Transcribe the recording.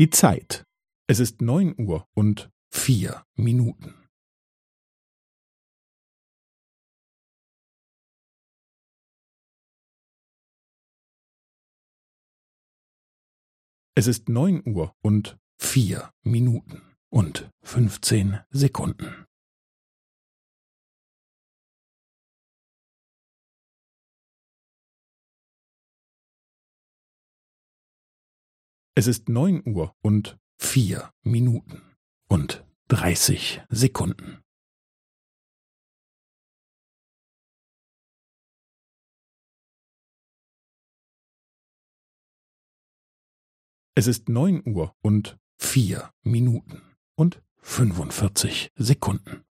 Die Zeit. Es ist neun Uhr und vier Minuten. Es ist neun Uhr und vier Minuten und fünfzehn Sekunden. Es ist neun Uhr und vier Minuten und dreißig Sekunden. Es ist neun Uhr und vier Minuten und fünfundvierzig Sekunden.